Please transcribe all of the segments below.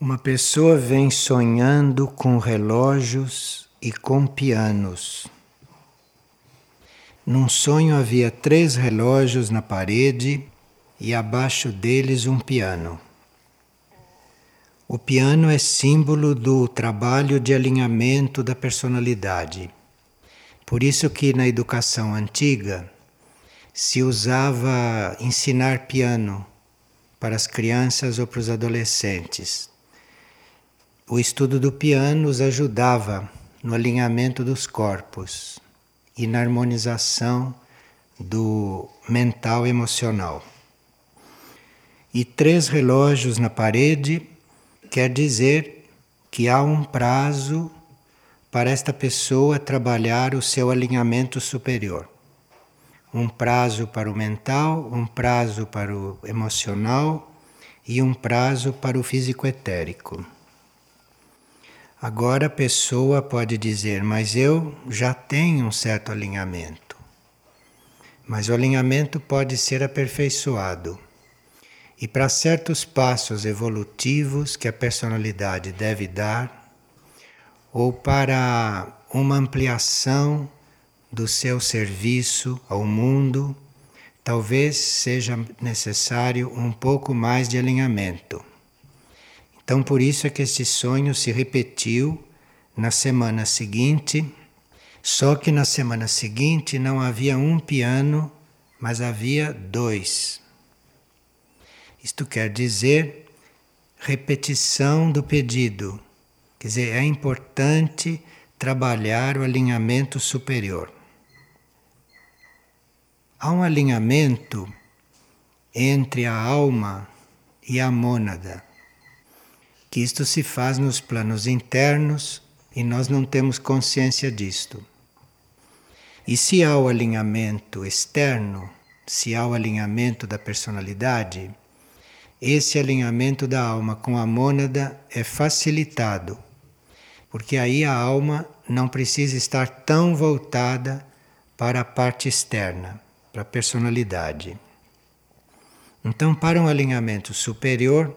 Uma pessoa vem sonhando com relógios e com pianos. Num sonho havia três relógios na parede e abaixo deles um piano. O piano é símbolo do trabalho de alinhamento da personalidade. Por isso que na educação antiga se usava ensinar piano para as crianças ou para os adolescentes o estudo do piano os ajudava no alinhamento dos corpos e na harmonização do mental e emocional. E três relógios na parede quer dizer que há um prazo para esta pessoa trabalhar o seu alinhamento superior. Um prazo para o mental, um prazo para o emocional e um prazo para o físico etérico. Agora a pessoa pode dizer, mas eu já tenho um certo alinhamento. Mas o alinhamento pode ser aperfeiçoado. E para certos passos evolutivos que a personalidade deve dar, ou para uma ampliação do seu serviço ao mundo, talvez seja necessário um pouco mais de alinhamento. Então, por isso é que esse sonho se repetiu na semana seguinte, só que na semana seguinte não havia um piano, mas havia dois. Isto quer dizer repetição do pedido. Quer dizer, é importante trabalhar o alinhamento superior. Há um alinhamento entre a alma e a mônada que isto se faz nos planos internos e nós não temos consciência disto. E se há o alinhamento externo, se há o alinhamento da personalidade, esse alinhamento da alma com a mônada é facilitado, porque aí a alma não precisa estar tão voltada para a parte externa, para a personalidade. Então, para um alinhamento superior,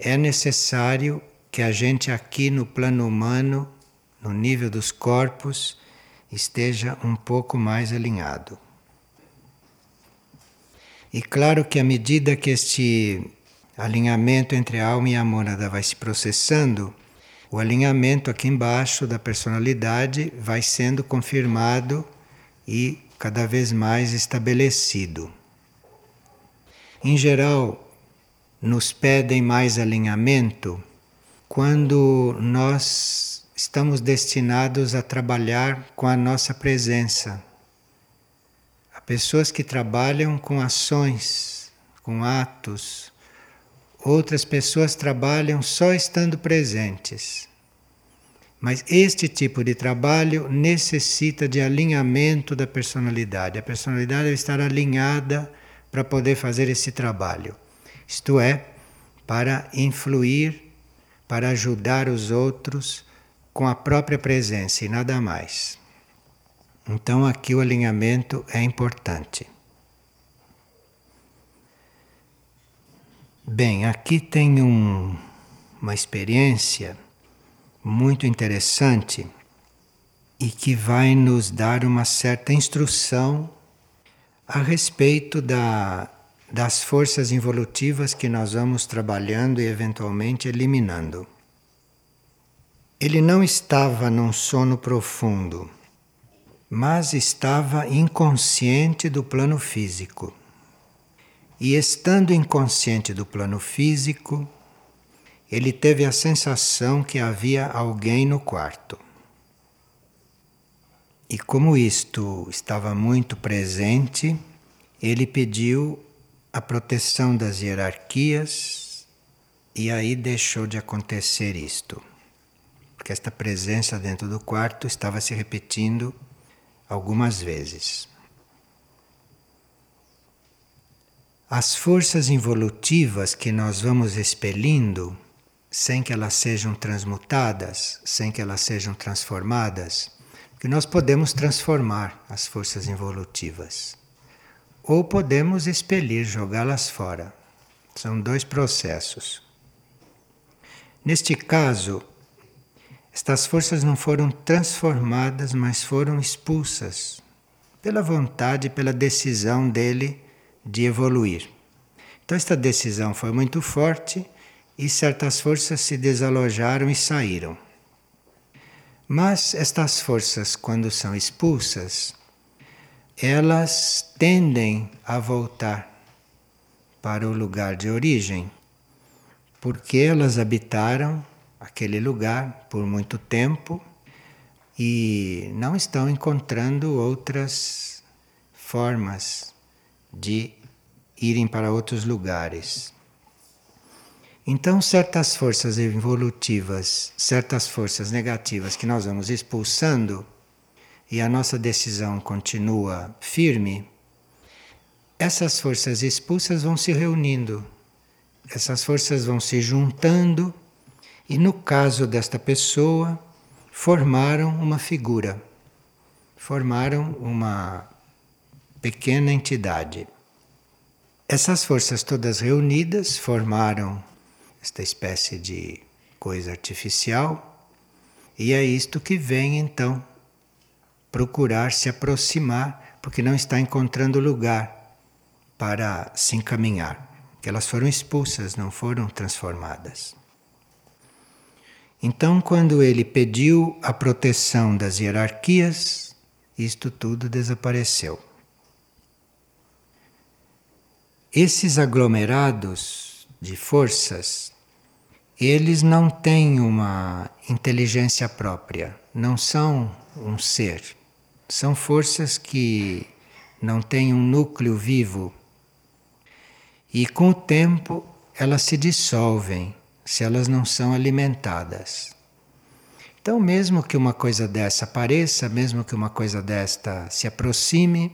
é necessário que a gente aqui no plano humano, no nível dos corpos, esteja um pouco mais alinhado. E claro que à medida que este alinhamento entre a alma e a mônada vai se processando, o alinhamento aqui embaixo da personalidade vai sendo confirmado e cada vez mais estabelecido. Em geral, nos pedem mais alinhamento quando nós estamos destinados a trabalhar com a nossa presença. Há pessoas que trabalham com ações, com atos. Outras pessoas trabalham só estando presentes. Mas este tipo de trabalho necessita de alinhamento da personalidade. A personalidade deve estar alinhada para poder fazer esse trabalho isto é, para influir, para ajudar os outros com a própria presença e nada mais. Então aqui o alinhamento é importante. Bem, aqui tem um, uma experiência muito interessante e que vai nos dar uma certa instrução a respeito da das forças involutivas que nós vamos trabalhando e eventualmente eliminando. Ele não estava num sono profundo, mas estava inconsciente do plano físico. E estando inconsciente do plano físico, ele teve a sensação que havia alguém no quarto. E como isto estava muito presente, ele pediu a proteção das hierarquias, e aí deixou de acontecer isto. Porque esta presença dentro do quarto estava se repetindo algumas vezes. As forças involutivas que nós vamos expelindo, sem que elas sejam transmutadas, sem que elas sejam transformadas, que nós podemos transformar as forças involutivas ou podemos expelir, jogá-las fora. São dois processos. Neste caso, estas forças não foram transformadas, mas foram expulsas pela vontade, pela decisão dele de evoluir. Então, esta decisão foi muito forte e certas forças se desalojaram e saíram. Mas estas forças, quando são expulsas, elas tendem a voltar para o lugar de origem, porque elas habitaram aquele lugar por muito tempo e não estão encontrando outras formas de irem para outros lugares. Então, certas forças evolutivas, certas forças negativas que nós vamos expulsando e a nossa decisão continua firme, essas forças expulsas vão se reunindo, essas forças vão se juntando e, no caso desta pessoa, formaram uma figura, formaram uma pequena entidade. Essas forças todas reunidas formaram esta espécie de coisa artificial, e é isto que vem então procurar se aproximar, porque não está encontrando lugar para se encaminhar, que elas foram expulsas, não foram transformadas. Então, quando ele pediu a proteção das hierarquias, isto tudo desapareceu. Esses aglomerados de forças, eles não têm uma inteligência própria, não são um ser. São forças que não têm um núcleo vivo. E com o tempo elas se dissolvem se elas não são alimentadas. Então, mesmo que uma coisa dessa apareça, mesmo que uma coisa desta se aproxime,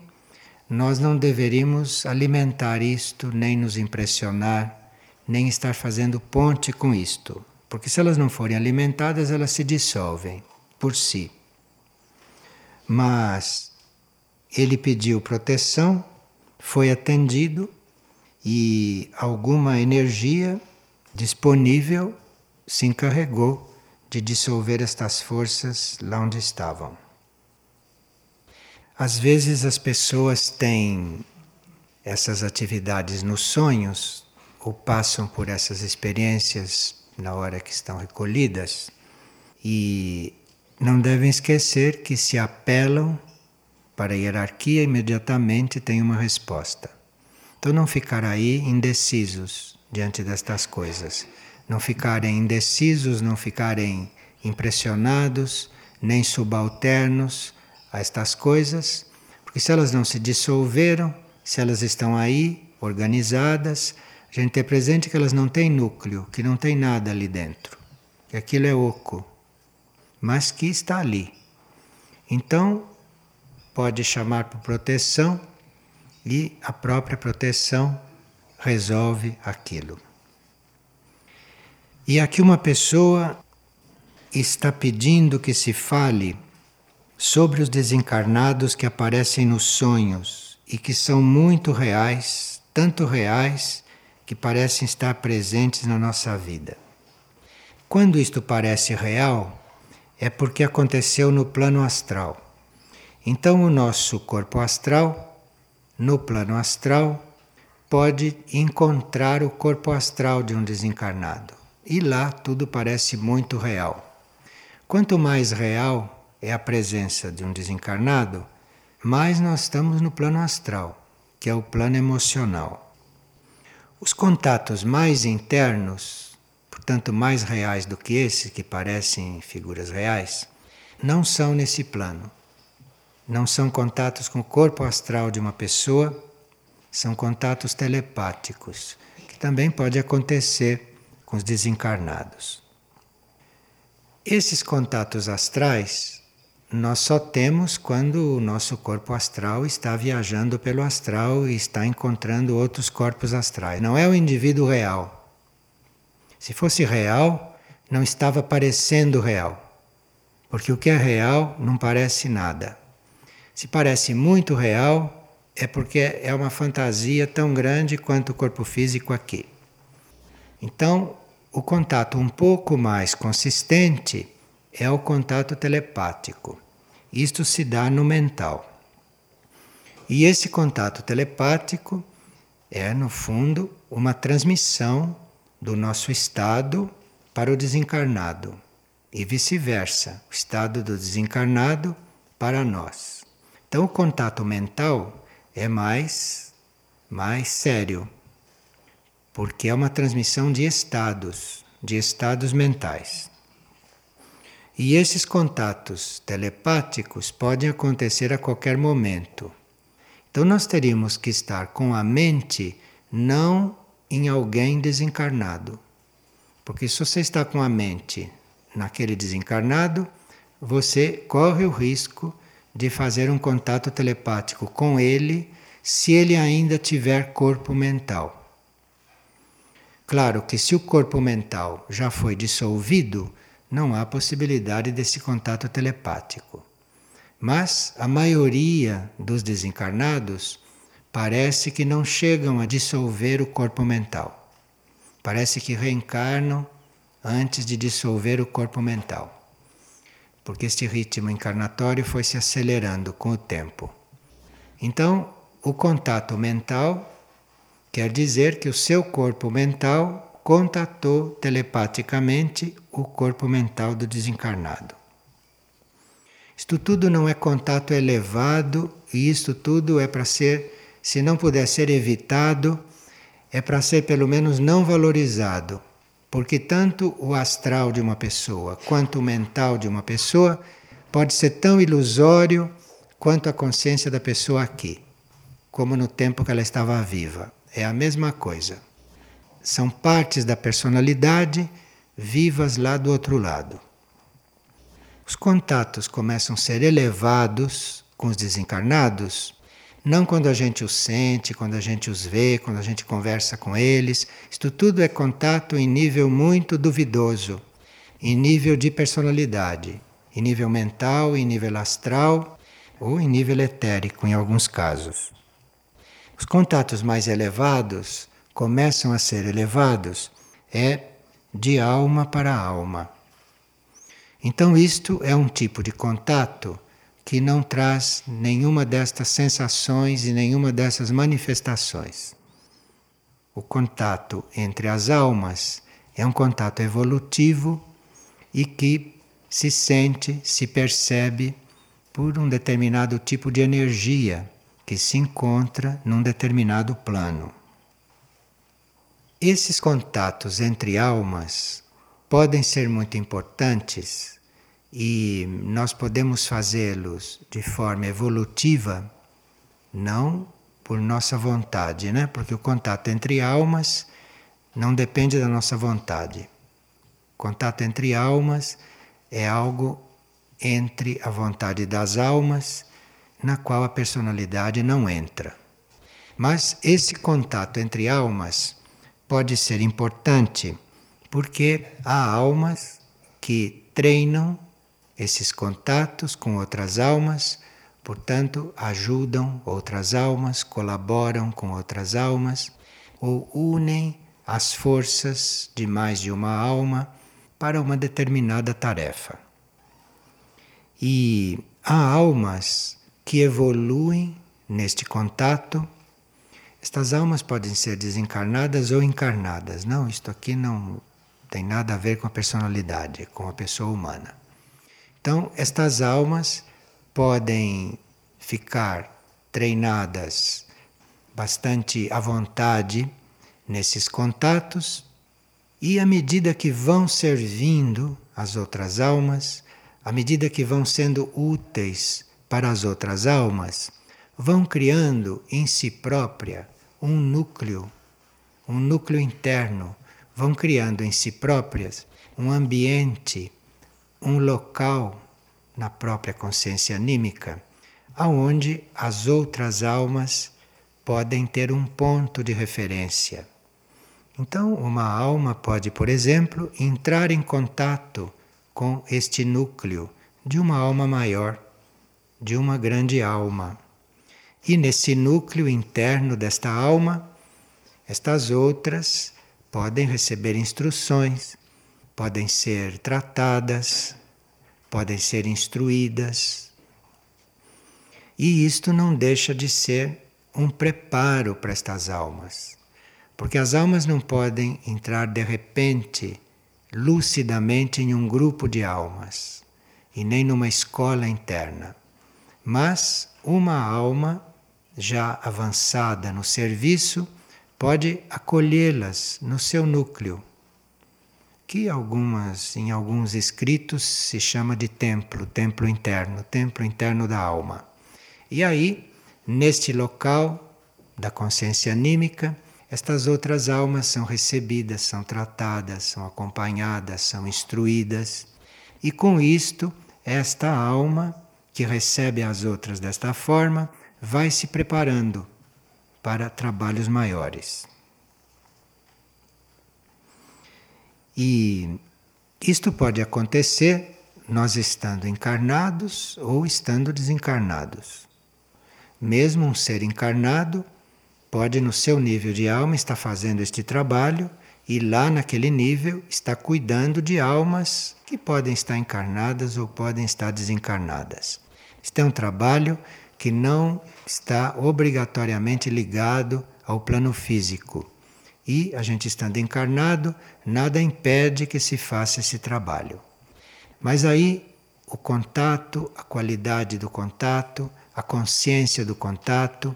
nós não deveríamos alimentar isto, nem nos impressionar, nem estar fazendo ponte com isto. Porque se elas não forem alimentadas, elas se dissolvem por si. Mas ele pediu proteção, foi atendido e alguma energia disponível se encarregou de dissolver estas forças lá onde estavam. Às vezes as pessoas têm essas atividades nos sonhos ou passam por essas experiências na hora que estão recolhidas e não devem esquecer que se apelam para a hierarquia imediatamente tem uma resposta. Então não ficar aí indecisos diante destas coisas, não ficarem indecisos, não ficarem impressionados, nem subalternos a estas coisas, porque se elas não se dissolveram, se elas estão aí, organizadas, a gente tem presente que elas não têm núcleo, que não tem nada ali dentro, que aquilo é oco, mas que está ali. Então, pode chamar por proteção e a própria proteção resolve aquilo. E aqui uma pessoa está pedindo que se fale sobre os desencarnados que aparecem nos sonhos e que são muito reais, tanto reais que parecem estar presentes na nossa vida. Quando isto parece real, é porque aconteceu no plano astral. Então, o nosso corpo astral, no plano astral, pode encontrar o corpo astral de um desencarnado. E lá tudo parece muito real. Quanto mais real, é a presença de um desencarnado, mais nós estamos no plano astral, que é o plano emocional. Os contatos mais internos, portanto mais reais do que esses que parecem figuras reais, não são nesse plano. Não são contatos com o corpo astral de uma pessoa, são contatos telepáticos, que também pode acontecer com os desencarnados. Esses contatos astrais nós só temos quando o nosso corpo astral está viajando pelo astral e está encontrando outros corpos astrais. Não é o indivíduo real. Se fosse real, não estava parecendo real. Porque o que é real não parece nada. Se parece muito real, é porque é uma fantasia tão grande quanto o corpo físico aqui. Então, o contato um pouco mais consistente é o contato telepático. Isto se dá no mental. E esse contato telepático é, no fundo, uma transmissão do nosso estado para o desencarnado e vice-versa, o estado do desencarnado para nós. Então, o contato mental é mais mais sério, porque é uma transmissão de estados, de estados mentais. E esses contatos telepáticos podem acontecer a qualquer momento. Então nós teríamos que estar com a mente não em alguém desencarnado. Porque se você está com a mente naquele desencarnado, você corre o risco de fazer um contato telepático com ele se ele ainda tiver corpo mental. Claro que se o corpo mental já foi dissolvido, não há possibilidade desse contato telepático. Mas a maioria dos desencarnados parece que não chegam a dissolver o corpo mental. Parece que reencarnam antes de dissolver o corpo mental. Porque este ritmo encarnatório foi se acelerando com o tempo. Então, o contato mental quer dizer que o seu corpo mental contatou telepaticamente o corpo mental do desencarnado. Isto tudo não é contato elevado e isto tudo é para ser, se não puder ser evitado, é para ser pelo menos não valorizado. Porque tanto o astral de uma pessoa quanto o mental de uma pessoa pode ser tão ilusório quanto a consciência da pessoa aqui, como no tempo que ela estava viva. É a mesma coisa. São partes da personalidade vivas lá do outro lado. Os contatos começam a ser elevados com os desencarnados, não quando a gente os sente, quando a gente os vê, quando a gente conversa com eles. Isto tudo é contato em nível muito duvidoso, em nível de personalidade, em nível mental, em nível astral ou em nível etérico, em alguns casos. Os contatos mais elevados começam a ser elevados é de alma para alma. Então, isto é um tipo de contato que não traz nenhuma destas sensações e nenhuma dessas manifestações. O contato entre as almas é um contato evolutivo e que se sente, se percebe por um determinado tipo de energia que se encontra num determinado plano. Esses contatos entre almas podem ser muito importantes e nós podemos fazê-los de forma evolutiva, não por nossa vontade, né? Porque o contato entre almas não depende da nossa vontade. O contato entre almas é algo entre a vontade das almas, na qual a personalidade não entra. Mas esse contato entre almas pode ser importante porque há almas que treinam esses contatos com outras almas, portanto, ajudam outras almas, colaboram com outras almas ou unem as forças de mais de uma alma para uma determinada tarefa. E há almas que evoluem neste contato. Estas almas podem ser desencarnadas ou encarnadas. Não, isto aqui não tem nada a ver com a personalidade, com a pessoa humana. Então, estas almas podem ficar treinadas bastante à vontade nesses contatos, e à medida que vão servindo as outras almas, à medida que vão sendo úteis para as outras almas, vão criando em si própria um núcleo, um núcleo interno, vão criando em si próprias um ambiente um local na própria consciência anímica, aonde as outras almas podem ter um ponto de referência. Então, uma alma pode, por exemplo, entrar em contato com este núcleo de uma alma maior, de uma grande alma. E nesse núcleo interno desta alma, estas outras podem receber instruções, podem ser tratadas, podem ser instruídas. E isto não deixa de ser um preparo para estas almas, porque as almas não podem entrar de repente, lucidamente, em um grupo de almas e nem numa escola interna. Mas uma alma já avançada no serviço pode acolhê-las no seu núcleo, que algumas em alguns escritos se chama de templo, templo interno, templo interno da alma. E aí, neste local da consciência anímica, estas outras almas são recebidas, são tratadas, são acompanhadas, são instruídas, e com isto esta alma que recebe as outras desta forma vai se preparando para trabalhos maiores. E isto pode acontecer nós estando encarnados ou estando desencarnados. Mesmo um ser encarnado pode, no seu nível de alma, estar fazendo este trabalho e lá naquele nível está cuidando de almas que podem estar encarnadas ou podem estar desencarnadas. Este é um trabalho que não está obrigatoriamente ligado ao plano físico. E a gente estando encarnado, nada impede que se faça esse trabalho. Mas aí o contato, a qualidade do contato, a consciência do contato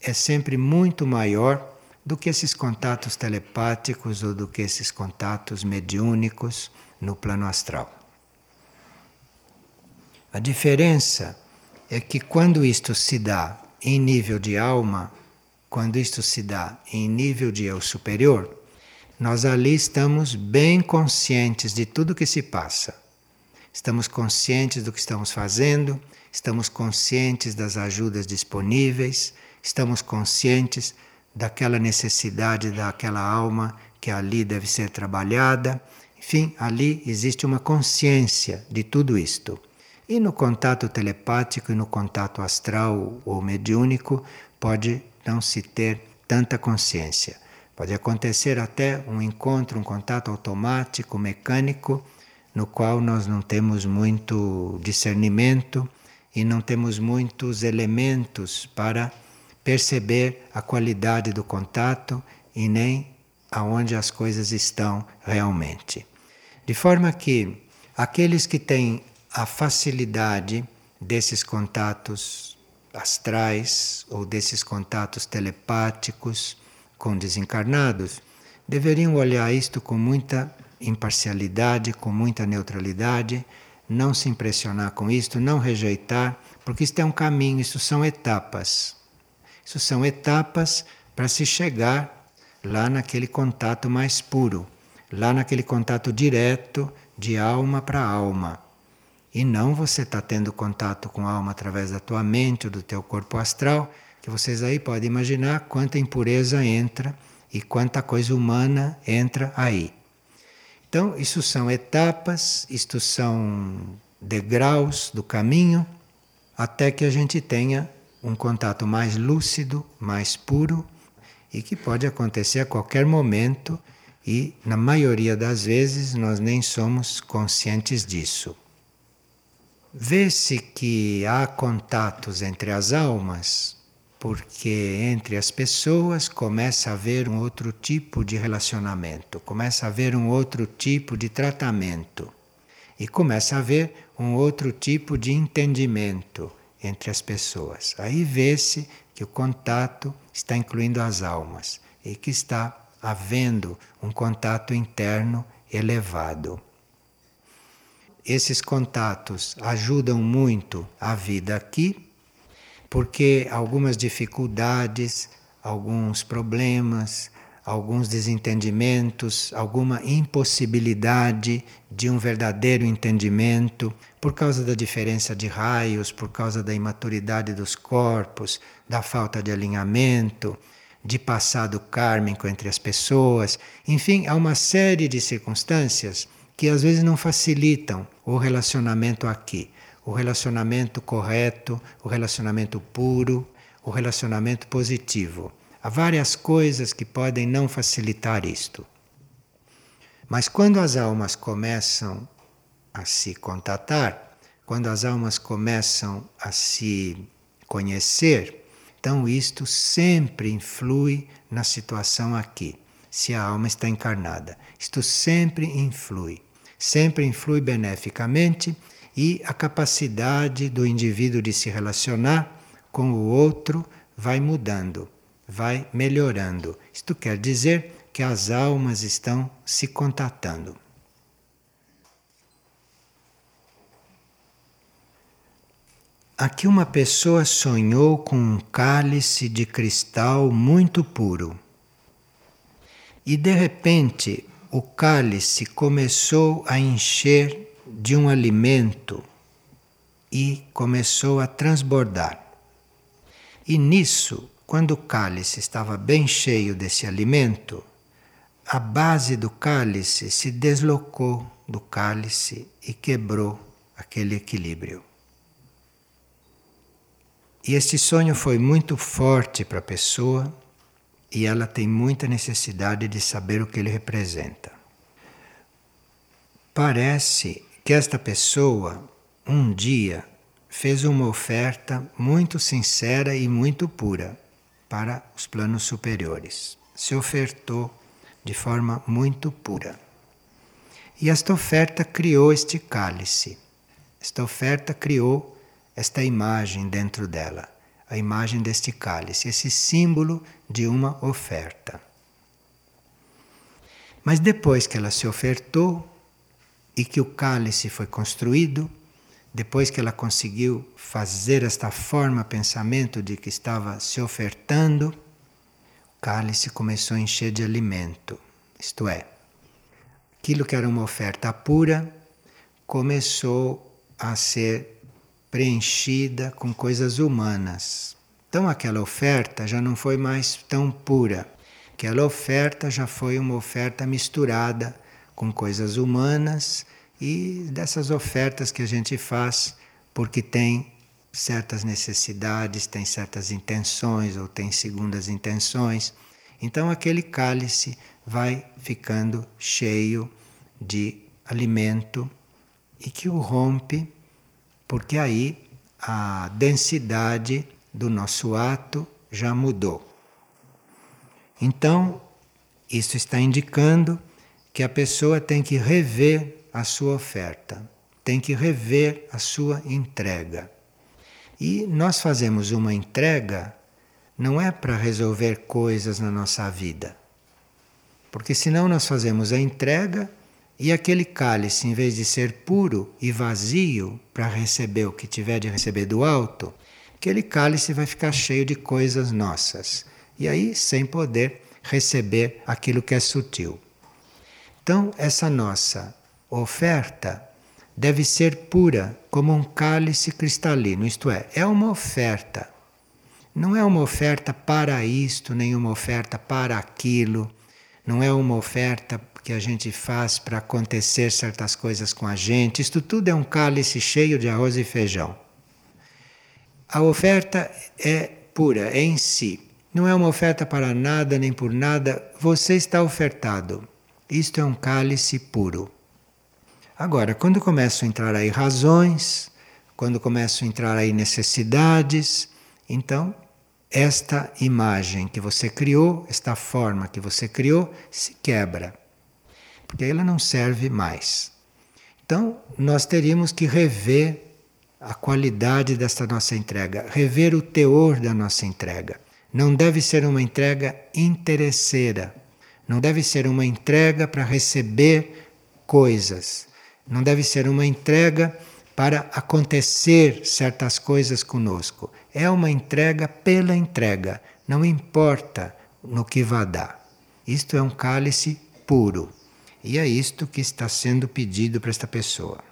é sempre muito maior do que esses contatos telepáticos ou do que esses contatos mediúnicos no plano astral. A diferença é que quando isto se dá em nível de alma, quando isto se dá em nível de eu superior, nós ali estamos bem conscientes de tudo que se passa. Estamos conscientes do que estamos fazendo, estamos conscientes das ajudas disponíveis, estamos conscientes daquela necessidade daquela alma que ali deve ser trabalhada. Enfim, ali existe uma consciência de tudo isto. E no contato telepático e no contato astral ou mediúnico pode não se ter tanta consciência. Pode acontecer até um encontro, um contato automático, mecânico, no qual nós não temos muito discernimento e não temos muitos elementos para perceber a qualidade do contato e nem aonde as coisas estão realmente. De forma que aqueles que têm a facilidade desses contatos astrais ou desses contatos telepáticos com desencarnados deveriam olhar isto com muita imparcialidade, com muita neutralidade, não se impressionar com isto, não rejeitar, porque isto é um caminho, isso são etapas. Isso são etapas para se chegar lá naquele contato mais puro, lá naquele contato direto de alma para alma. E não você está tendo contato com a alma através da tua mente ou do teu corpo astral, que vocês aí podem imaginar quanta impureza entra e quanta coisa humana entra aí. Então, isso são etapas, isto são degraus do caminho, até que a gente tenha um contato mais lúcido, mais puro e que pode acontecer a qualquer momento e, na maioria das vezes, nós nem somos conscientes disso. Vê-se que há contatos entre as almas, porque entre as pessoas começa a haver um outro tipo de relacionamento, começa a haver um outro tipo de tratamento e começa a haver um outro tipo de entendimento entre as pessoas. Aí vê-se que o contato está incluindo as almas e que está havendo um contato interno elevado. Esses contatos ajudam muito a vida aqui, porque algumas dificuldades, alguns problemas, alguns desentendimentos, alguma impossibilidade de um verdadeiro entendimento, por causa da diferença de raios, por causa da imaturidade dos corpos, da falta de alinhamento, de passado kármico entre as pessoas, enfim, há uma série de circunstâncias que às vezes não facilitam o relacionamento aqui, o relacionamento correto, o relacionamento puro, o relacionamento positivo. Há várias coisas que podem não facilitar isto. Mas quando as almas começam a se contatar, quando as almas começam a se conhecer, então isto sempre influi na situação aqui, se a alma está encarnada. Isto sempre influi, sempre influi beneficamente e a capacidade do indivíduo de se relacionar com o outro vai mudando, vai melhorando. Isto quer dizer que as almas estão se contatando. Aqui uma pessoa sonhou com um cálice de cristal muito puro. E de repente o cálice começou a encher de um alimento e começou a transbordar. E nisso, quando o cálice estava bem cheio desse alimento, a base do cálice se deslocou do cálice e quebrou aquele equilíbrio. E este sonho foi muito forte para a pessoa e ela tem muita necessidade de saber o que ele representa. Parece que esta pessoa um dia fez uma oferta muito sincera e muito pura para os planos superiores. Se ofertou de forma muito pura. E esta oferta criou este cálice. Esta oferta criou esta imagem dentro dela, a imagem deste cálice, esse símbolo de uma oferta. Mas depois que ela se ofertou e que o cálice foi construído, depois que ela conseguiu fazer esta forma pensamento de que estava se ofertando, o cálice começou a encher de alimento. Isto é, aquilo que era uma oferta pura começou a ser preenchida com coisas humanas. Então aquela oferta já não foi mais tão pura. Aquela oferta já foi uma oferta misturada com coisas humanas e dessas ofertas que a gente faz porque tem certas necessidades, tem certas intenções ou tem segundas intenções. Então aquele cálice vai ficando cheio de alimento e que o rompe porque aí a densidade do nosso ato já mudou. Então, isso está indicando que a pessoa tem que rever a sua oferta, tem que rever a sua entrega. E nós fazemos uma entrega não é para resolver coisas na nossa vida. Porque senão nós fazemos a entrega e aquele cálice, em vez de ser puro e vazio para receber o que tiver de receber do alto, aquele cálice vai ficar cheio de coisas nossas. E aí, sem poder receber aquilo que é sutil. Então, essa nossa oferta deve ser pura, como um cálice cristalino, isto é, é uma oferta. Não é uma oferta para isto, nem uma oferta para aquilo, não é uma oferta que a gente faz para acontecer certas coisas com a gente. Isto tudo é um cálice cheio de arroz e feijão. A oferta é pura, é em si. Não é uma oferta para nada nem por nada. Você está ofertado. Isto é um cálice puro. Agora, quando começam a entrar aí razões, quando começam a entrar aí necessidades, então esta imagem que você criou, esta forma que você criou, se quebra porque ela não serve mais. Então, nós teríamos que rever a qualidade desta nossa entrega, rever o teor da nossa entrega. Não deve ser uma entrega interesseira, não deve ser uma entrega para receber coisas, não deve ser uma entrega para acontecer certas coisas conosco. É uma entrega pela entrega, não importa no que vá dar. Isto é um cálice puro. E é isto que está sendo pedido para esta pessoa.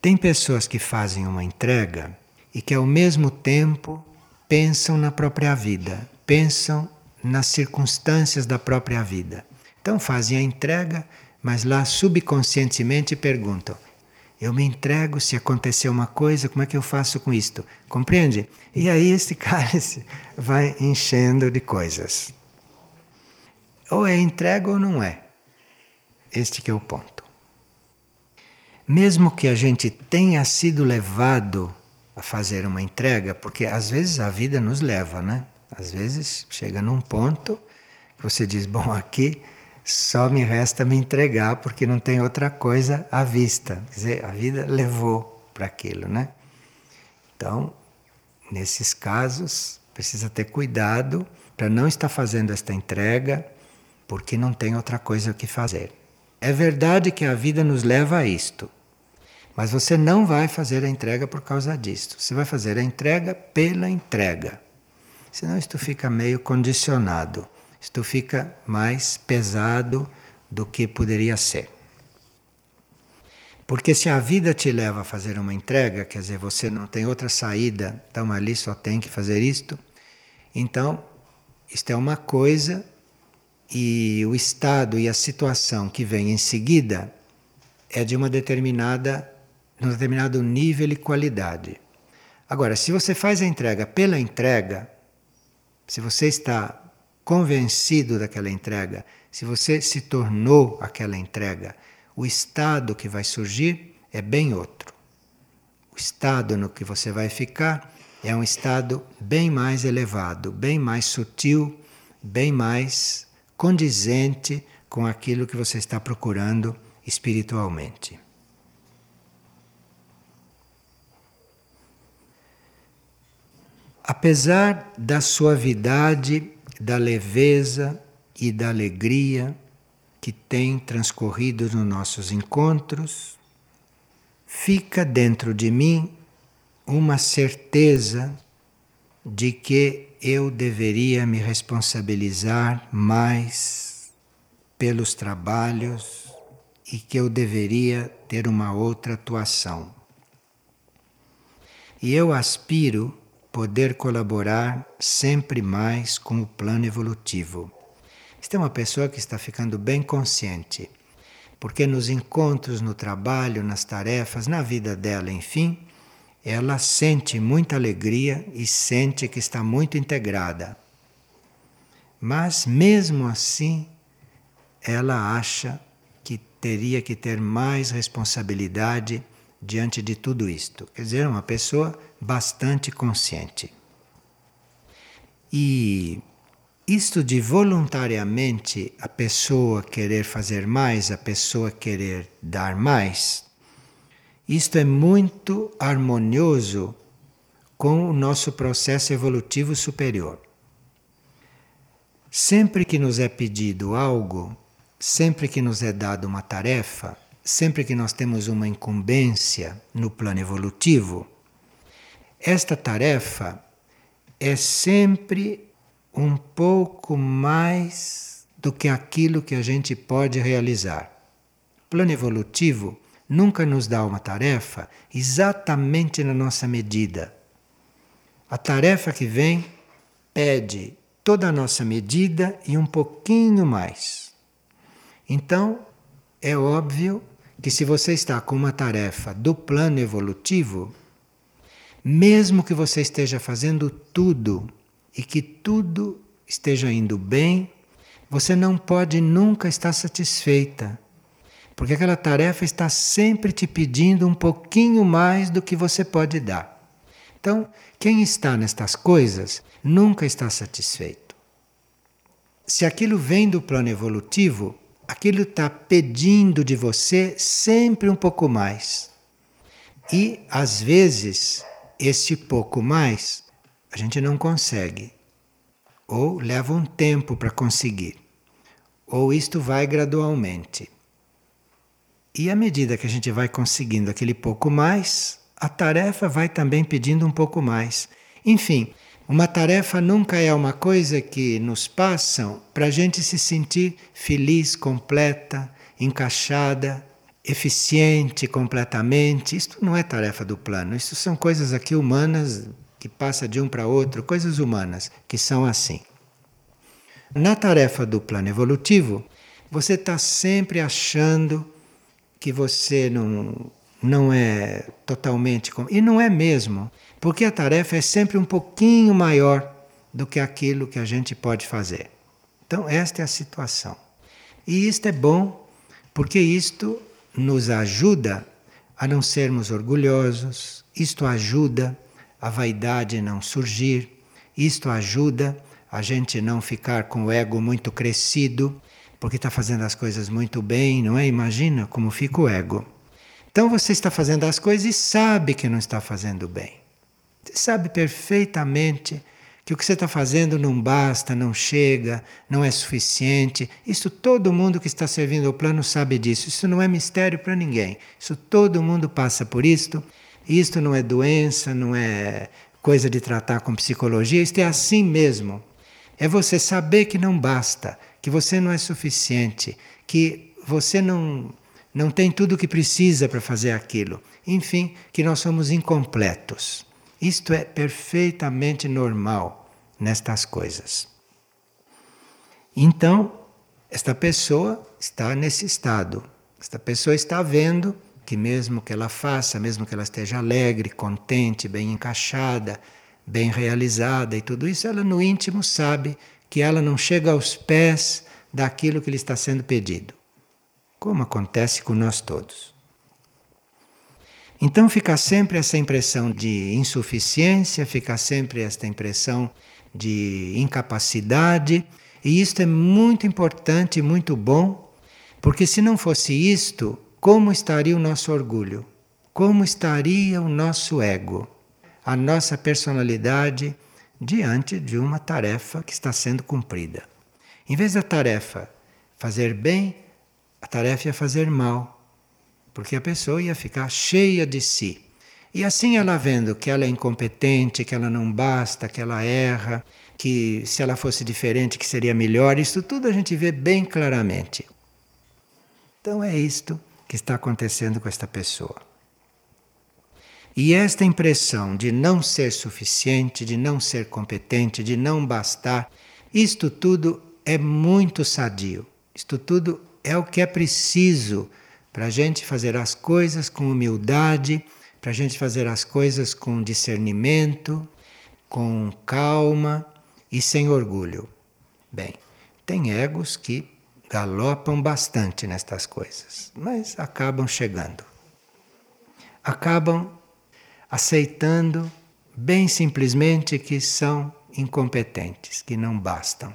Tem pessoas que fazem uma entrega e que ao mesmo tempo pensam na própria vida, pensam nas circunstâncias da própria vida. Então fazem a entrega, mas lá subconscientemente perguntam: eu me entrego se acontecer uma coisa, como é que eu faço com isto? Compreende? E aí este cálice vai enchendo de coisas. Ou é entrega ou não é. Este é o ponto. Mesmo que a gente tenha sido levado a fazer uma entrega, porque às vezes a vida nos leva, né? Às vezes chega num ponto que você diz: Bom, aqui só me resta me entregar porque não tem outra coisa à vista. Quer dizer, a vida levou para aquilo, né? Então, nesses casos, precisa ter cuidado para não estar fazendo esta entrega porque não tem outra coisa que fazer. É verdade que a vida nos leva a isto, mas você não vai fazer a entrega por causa disto. Você vai fazer a entrega pela entrega. Senão isto fica meio condicionado. Isto fica mais pesado do que poderia ser. Porque se a vida te leva a fazer uma entrega, quer dizer, você não tem outra saída, então ali só tem que fazer isto. Então, isto é uma coisa e o estado e a situação que vem em seguida é de uma determinada de um determinado nível e qualidade. Agora, se você faz a entrega pela entrega, se você está convencido daquela entrega, se você se tornou aquela entrega, o estado que vai surgir é bem outro. O estado no que você vai ficar é um estado bem mais elevado, bem mais sutil, bem mais condizente com aquilo que você está procurando espiritualmente. Apesar da suavidade, da leveza e da alegria que tem transcorrido nos nossos encontros, fica dentro de mim uma certeza de que eu deveria me responsabilizar mais pelos trabalhos e que eu deveria ter uma outra atuação. E eu aspiro poder colaborar sempre mais com o plano evolutivo. Esta é uma pessoa que está ficando bem consciente, porque nos encontros, no trabalho, nas tarefas, na vida dela, enfim, ela sente muita alegria e sente que está muito integrada. Mas mesmo assim, ela acha que teria que ter mais responsabilidade diante de tudo isto. Quer dizer, uma pessoa bastante consciente. E isto de voluntariamente a pessoa querer fazer mais, a pessoa querer dar mais, isto é muito harmonioso com o nosso processo evolutivo superior. Sempre que nos é pedido algo, sempre que nos é dada uma tarefa, sempre que nós temos uma incumbência no plano evolutivo, esta tarefa é sempre um pouco mais do que aquilo que a gente pode realizar. Plano evolutivo nunca nos dá uma tarefa exatamente na nossa medida. A tarefa que vem pede toda a nossa medida e um pouquinho mais. Então, é óbvio que se você está com uma tarefa do plano evolutivo, mesmo que você esteja fazendo tudo e que tudo esteja indo bem, você não pode nunca estar satisfeita, porque aquela tarefa está sempre te pedindo um pouquinho mais do que você pode dar. Então, quem está nestas coisas nunca está satisfeito. Se aquilo vem do plano evolutivo, aquilo está pedindo de você sempre um pouco mais. E, às vezes, esse pouco mais a gente não consegue, ou leva um tempo para conseguir, ou isto vai gradualmente. E à medida que a gente vai conseguindo aquele pouco mais, a tarefa vai também pedindo um pouco mais. Enfim, uma tarefa nunca é uma coisa que nos passam para a gente se sentir feliz, completa, encaixada, eficiente completamente. Isto não é tarefa do plano, isso são coisas aqui humanas que passa de um para outro, coisas humanas que são assim. Na tarefa do plano evolutivo, você está sempre achando que você não, não é totalmente. E não é mesmo. Porque a tarefa é sempre um pouquinho maior do que aquilo que a gente pode fazer. Então, esta é a situação. E isto é bom porque isto nos ajuda a não sermos orgulhosos, isto ajuda a vaidade não surgir, isto ajuda a gente não ficar com o ego muito crescido, porque está fazendo as coisas muito bem, não é? Imagina como fica o ego. Então você está fazendo as coisas e sabe que não está fazendo bem. Você sabe perfeitamente que o que você está fazendo não basta, não chega, não é suficiente. Isso todo mundo que está servindo ao plano sabe disso. Isso não é mistério para ninguém. Isso todo mundo passa por isto. Isto não é doença, não é coisa de tratar com psicologia. Isto é assim mesmo. É você saber que não basta, que você não é suficiente, que você não não tem tudo o que precisa para fazer aquilo. Enfim, que nós somos incompletos. Isto é perfeitamente normal nestas coisas. Então, esta pessoa está nesse estado. Esta pessoa está vendo que, mesmo que ela faça, mesmo que ela esteja alegre, contente, bem encaixada, bem realizada e tudo isso, ela no íntimo sabe que ela não chega aos pés daquilo que lhe está sendo pedido, como acontece com nós todos. Então fica sempre essa impressão de insuficiência, fica sempre esta impressão de incapacidade, e isto é muito importante muito bom, porque se não fosse isto, como estaria o nosso orgulho? Como estaria o nosso ego? A nossa personalidade diante de uma tarefa que está sendo cumprida. Em vez da tarefa fazer bem, a tarefa ia fazer mal porque a pessoa ia ficar cheia de si. E assim ela vendo que ela é incompetente, que ela não basta, que ela erra, que se ela fosse diferente que seria melhor, isso tudo a gente vê bem claramente. Então é isto que está acontecendo com esta pessoa. E esta impressão de não ser suficiente, de não ser competente, de não bastar, isto tudo é muito sadio. Isto tudo é o que é preciso para a gente fazer as coisas com humildade, para a gente fazer as coisas com discernimento, com calma e sem orgulho. Bem, tem egos que galopam bastante nestas coisas, mas acabam chegando. Acabam aceitando bem simplesmente que são incompetentes, que não bastam.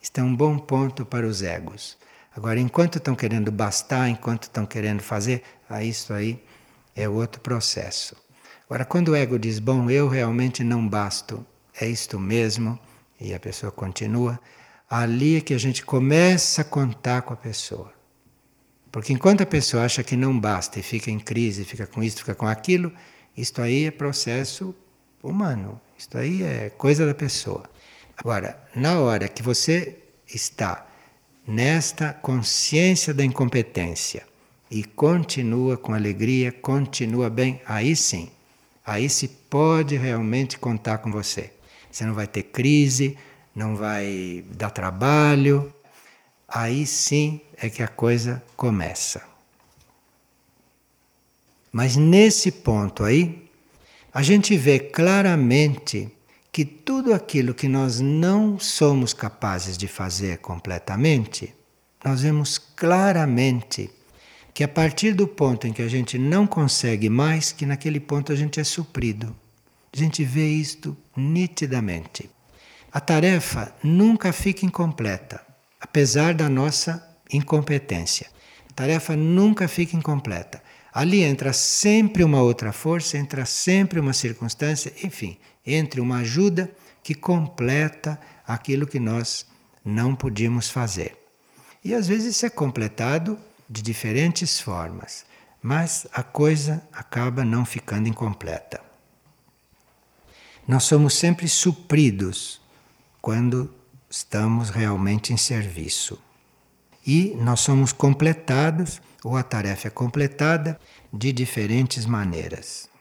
Isto é um bom ponto para os egos. Agora, enquanto estão querendo bastar, enquanto estão querendo fazer, ah, isso aí é outro processo. Agora, quando o ego diz, bom, eu realmente não basto, é isto mesmo, e a pessoa continua, ali é que a gente começa a contar com a pessoa. Porque enquanto a pessoa acha que não basta e fica em crise, fica com isso, fica com aquilo, isto aí é processo humano, isto aí é coisa da pessoa. Agora, na hora que você está nesta consciência da incompetência e continua com alegria, continua bem, aí sim, aí se pode realmente contar com você. Você não vai ter crise, não vai dar trabalho, aí sim é que a coisa começa. Mas nesse ponto aí, a gente vê claramente que tudo aquilo que nós não somos capazes de fazer completamente, nós vemos claramente que a partir do ponto em que a gente não consegue mais, que naquele ponto a gente é suprido. A gente vê isto nitidamente. A tarefa nunca fica incompleta, apesar da nossa incompetência. A tarefa nunca fica incompleta. Ali entra sempre uma outra força, entra sempre uma circunstância, enfim, entre uma ajuda que completa aquilo que nós não podíamos fazer. E às vezes isso é completado de diferentes formas, mas a coisa acaba não ficando incompleta. Nós somos sempre supridos quando estamos realmente em serviço. E nós somos completados, ou a tarefa é completada, de diferentes maneiras.